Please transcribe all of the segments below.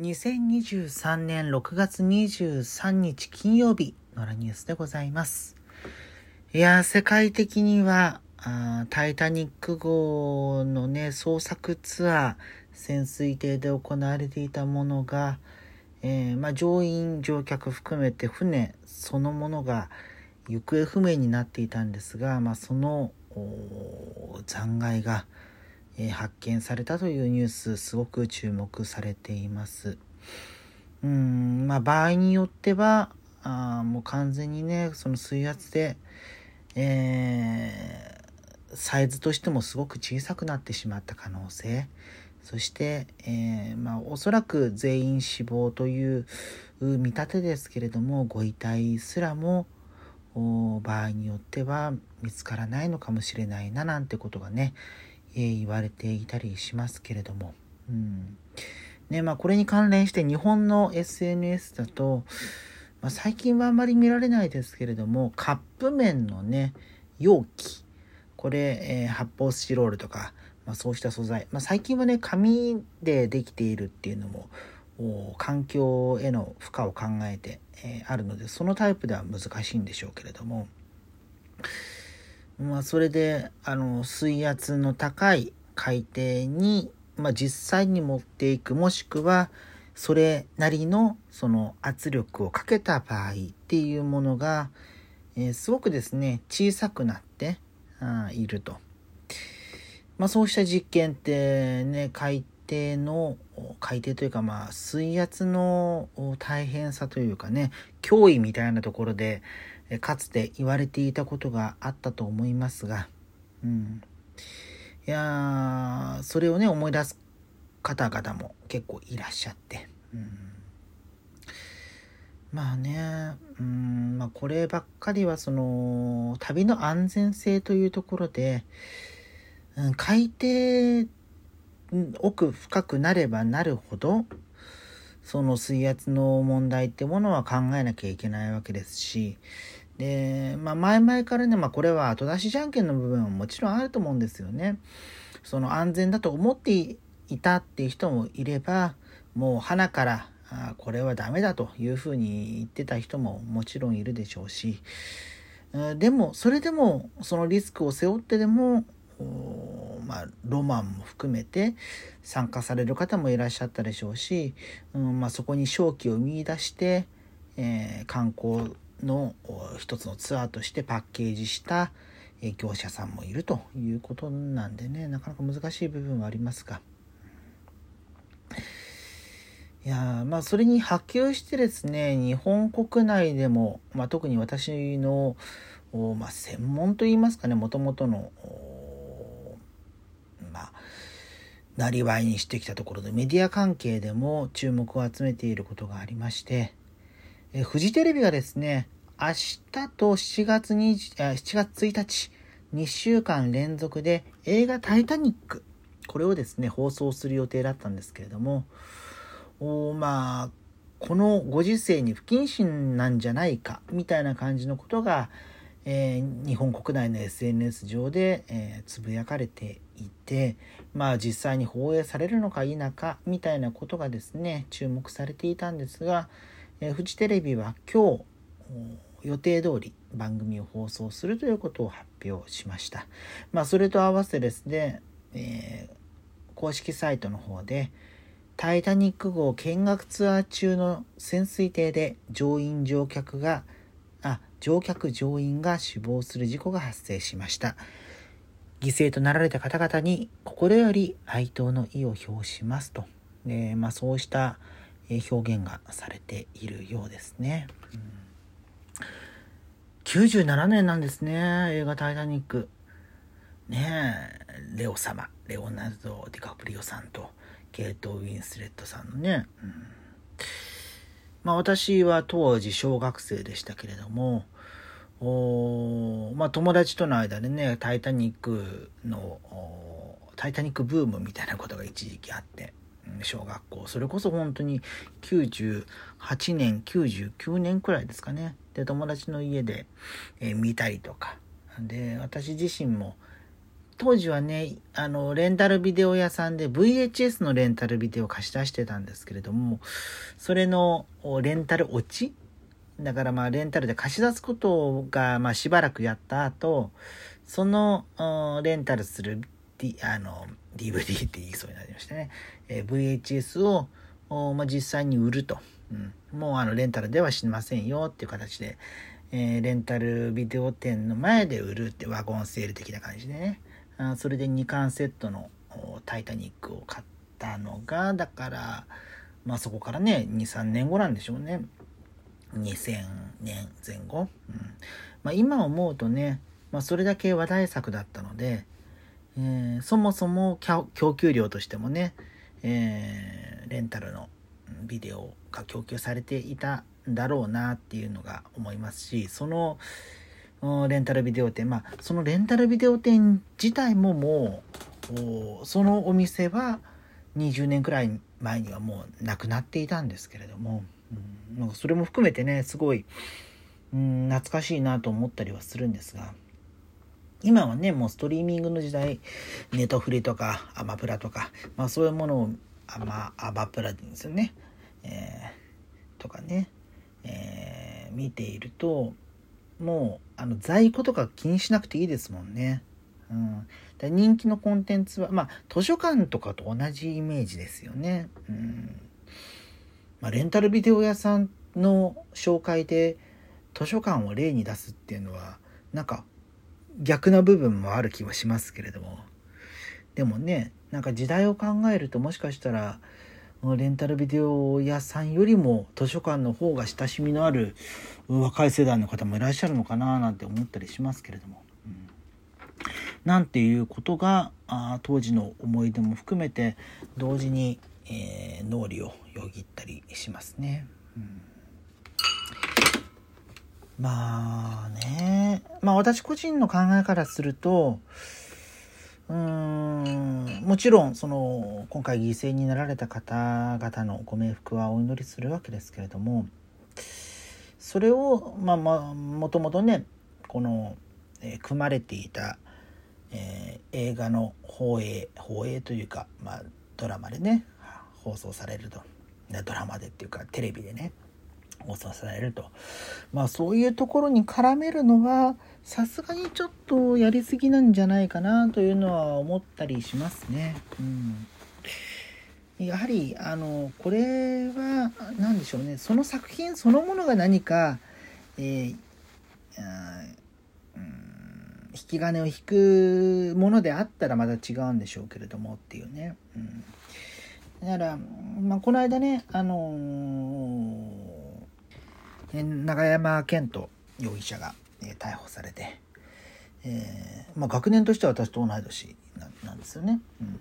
2023年6月23日金曜日のラニュースでございます。いや世界的にはあタイタニック号のね、捜索ツアー、潜水艇で行われていたものが、えー、まあ、乗員、乗客含めて船そのものが行方不明になっていたんですが、まあ、その残骸が、え、発見されたというニュースすごく注目されています。うんまあ場合によってはあもう完全にねその水圧で、えー、サイズとしてもすごく小さくなってしまった可能性そして、えー、まあ、おそらく全員死亡という見立てですけれどもご遺体すらも場合によっては見つからないのかもしれないななんてことがね、言われていたりしますけれども、うん。ねまあ、これに関連して日本の SNS だと、まあ、最近はあんまり見られないですけれどもカップ麺のね容器。これ、えー、発泡スチロールとか、まあ、そうした素材、まあ、最近はね紙でできているっていうのも環境への負荷を考えて、えー、あるのでそのタイプでは難しいんでしょうけれども、まあ、それであの水圧の高い海底に、まあ、実際に持っていくもしくはそれなりのその圧力をかけた場合っていうものが、えー、すごくですね小さくなってあいると。まあ、そうした実験ってね海底の海底というかまあ水圧の大変さというかね脅威みたいなところでかつて言われていたことがあったと思いますが、うん、いやそれをね思い出す方々も結構いらっしゃって、うん、まあね、うんまあ、こればっかりはその旅の安全性というところで、うん、海底奥深くなればなるほどその水圧の問題ってものは考えなきゃいけないわけですしで、まあ、前々からね、まあ、これは後出しじゃんけんの部分はもちろんあると思うんですよね。その安全だと思っていたっていう人もいればもう鼻からあこれはダメだというふうに言ってた人ももちろんいるでしょうしでもそれでもそのリスクを背負ってでもまあ、ロマンも含めて参加される方もいらっしゃったでしょうし、うんまあ、そこに勝機を見いだして、えー、観光の一つのツアーとしてパッケージした業者さんもいるということなんでねなかなか難しい部分はありますが。いやまあそれに波及してですね日本国内でも、まあ、特に私の、まあ、専門といいますかねもともとのまあなりわいにしてきたところでメディア関係でも注目を集めていることがありましてえフジテレビがですね、明日と7月 ,20 7月1日、2週間連続で映画タイタニック、これをですね、放送する予定だったんですけれども、おまあ、このご時世に不謹慎なんじゃないか、みたいな感じのことが、えー、日本国内の SNS 上で、えー、つぶやかれていて、まあ実際に放映されるのか否か、みたいなことがですね、注目されていたんですが、え、フジテレビは今日予定通り番組を放送するということを発表しました。まあ、それと合わせですね、えー、公式サイトの方で、タイタニック号見学ツアー中の潜水艇で乗員乗客が、あ、乗客乗員が死亡する事故が発生しました。犠牲となられた方々に心より哀悼の意を表しますと。えー、まあ、そうした表現がされているようですね。うん、97年なんですね、映画タイタニック。ねえ、レオ様、レオナルド・ディカプリオさんと、ケイト・ウィンスレットさんのね。うん、まあ私は当時小学生でしたけれども、おまあ友達との間でね、タイタニックの、タイタニックブームみたいなことが一時期あって、小学校。それこそ本当に98年99年くらいですかね。で友達の家で、えー、見たりとか。で私自身も当時はね、あの、レンタルビデオ屋さんで VHS のレンタルビデオを貸し出してたんですけれども、それのレンタル落ちだからまあレンタルで貸し出すことがまあしばらくやった後、そのレンタルする、あの DVD って言いそうになりましたね。えー、VHS をまあ、実際に売ると。うん、もうあのレンタルではしませんよっていう形で、えー、レンタルビデオ店の前で売るってワゴンセール的な感じでね。あそれで2巻セットのタイタニックを買ったのが、だから、まあそこからね、2、3年後なんでしょうね。2000年前後。うんまあ、今思うとね、まあ、それだけ話題作だったので、えー、そもそも供給量としてもね、えー、レンタルのビデオが供給されていたんだろうなっていうのが思いますしそのレンタルビデオ店まあそのレンタルビデオ店自体ももうそのお店は20年くらい前にはもうなくなっていたんですけれども、うん、なんかそれも含めてねすごい、うん、懐かしいなと思ったりはするんですが。今はねもうストリーミングの時代ネトフリとかアマプラとか、まあ、そういうものをアマアマプラですよね、えー、とかね、えー、見ているともうあの在庫とか気にしなくていいですもんね。うん、人気のコンテンツは、まあ、図書館とかと同じイメージですよね。うんまあ、レンタルビデオ屋さんの紹介で図書館を例に出すっていうのはなんか逆な部分もある気はしますけれどもでもねなんか時代を考えるともしかしたらレンタルビデオ屋さんよりも図書館の方が親しみのある若い世代の方もいらっしゃるのかななんて思ったりしますけれども。うん、なんていうことがあ当時の思い出も含めて同時に、えー、脳裏をよぎったりしますね。うんまあね、まあ私個人の考えからすると、うーん、もちろんその今回犠牲になられた方々のご冥福はお祈りするわけですけれども、それを、まあまあ、もともとね、この、えー、組まれていた、えー、映画の放映、放映というか、まあドラマでね、放送されると。ドラマでっていうかテレビでね、を支えると。まあそういうところに絡めるのはさすがにちょっとやりすぎなんじゃないかなというのは思ったりしますね。うん。やはりあのこれは何でしょうねその作品そのものが何か、えー、うん、引き金を引くものであったらまた違うんでしょうけれどもっていうね。うん、だから、まあ、この間ね、あのー永山絢斗容疑者が、え逮捕されて、えー、まあ、学年としては私と同い年なんですよね。うん、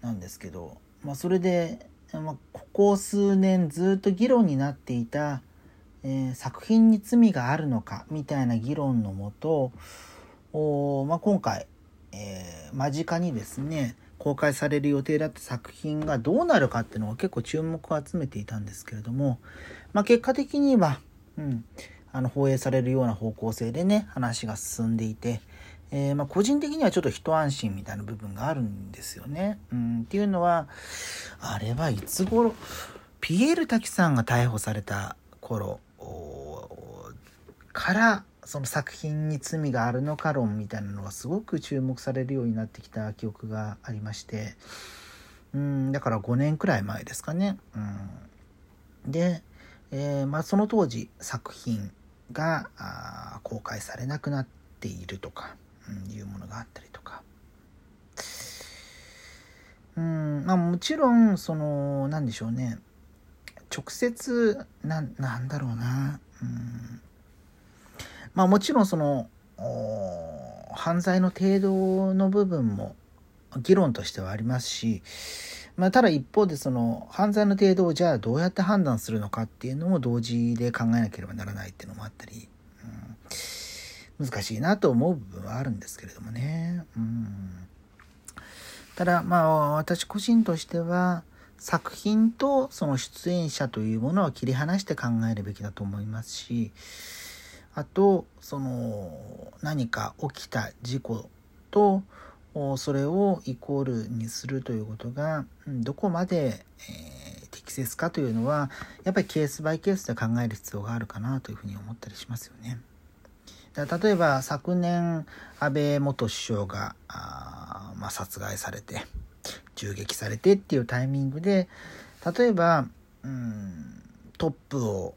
なんですけど、まあ、それで、まあ、ここ数年ずっと議論になっていた、えー、作品に罪があるのかみたいな議論のもとお、まあ、今回、えー、間近にですね公開される予定だった作品がどうなるかっていうのが結構注目を集めていたんですけれども、まあ、結果的には、うん、あの放映されるような方向性でね話が進んでいて、えー、ま、個人的にはちょっと一安心みたいな部分があるんですよね。うん、っていうのはあれはいつ頃ピエール滝さんが逮捕された頃からその作品に罪があるのか論みたいなのがすごく注目されるようになってきた記憶がありまして。うんだから5年くらい前ですかね。うん、で、えー、まあ、その当時作品が公開されなくなっているとか、うん、いうものがあったりとか。うんまあ、もちろんその何でしょうね。直接ななんだろうな、うん。まあもちろんその犯罪の程度の部分も議論としてはありますし、まあ、ただ一方でその犯罪の程度をじゃあどうやって判断するのかっていうのも同時で考えなければならないっていうのもあったり、うん、難しいなと思う部分はあるんですけれどもね。うん、ただまあ私個人としては作品とその出演者というものは切り離して考えるべきだと思いますし、あとその何か起きた事故とそれをイコールにするということがどこまで、えー、適切かというのはやっぱりケースバイケースで考える必要があるかなというふうに思ったりしますよね。例えば昨年安倍元首相があ、まあ、殺害されて銃撃されてっていうタイミングで例えばうんトップを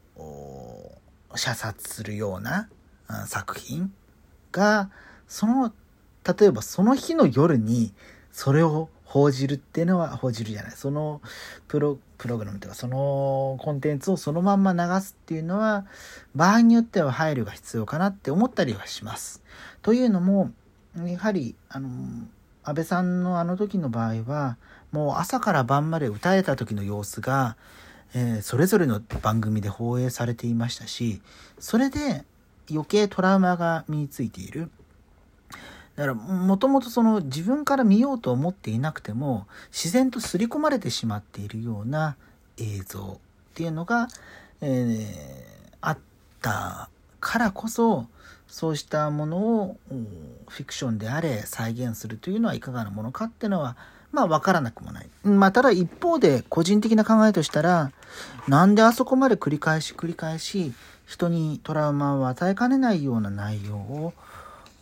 射殺するような作品がその例えばその日の夜にそれを報じるっていうのは報じるじゃないそのプロプログラムというかそのコンテンツをそのまんま流すっていうのは場合によっては配慮が必要かなって思ったりはします。というのもやはりあの安倍さんのあの時の場合はもう朝から晩まで歌えた時の様子が、えー、それぞれの番組で放映されていましたしそれで余計トラウマが身についている。だからもともとその自分から見ようと思っていなくても自然と刷り込まれてしまっているような映像っていうのが、えー、あったからこそそうしたものをフィクションであれ再現するというのはいかがなものかっていうのはまあ分からなくもない。まあただ一方で個人的な考えとしたらなんであそこまで繰り返し繰り返し人にトラウマを与えかねないような内容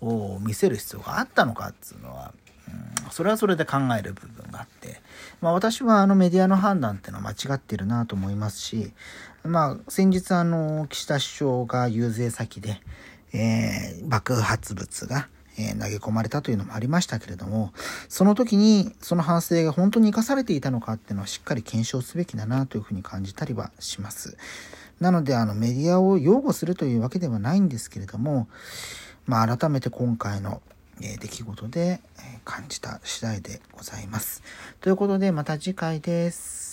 を見せる必要があったのかっていうのは、うん、それはそれで考える部分があって、まあ、私はあのメディアの判断っていうのは間違ってるなと思いますし、まあ、先日あの岸田首相が遊説先で、えー、爆発物がえ投げ込まれたというのもありましたけれども、その時にその反省が本当に生かされていたのかっていうのはしっかり検証すべきだなというふうに感じたりはします。なので、あのメディアを擁護するというわけではないんですけれども、まあ、改めて今回のえ出来事で感じた次第でございます。ということでまた次回です。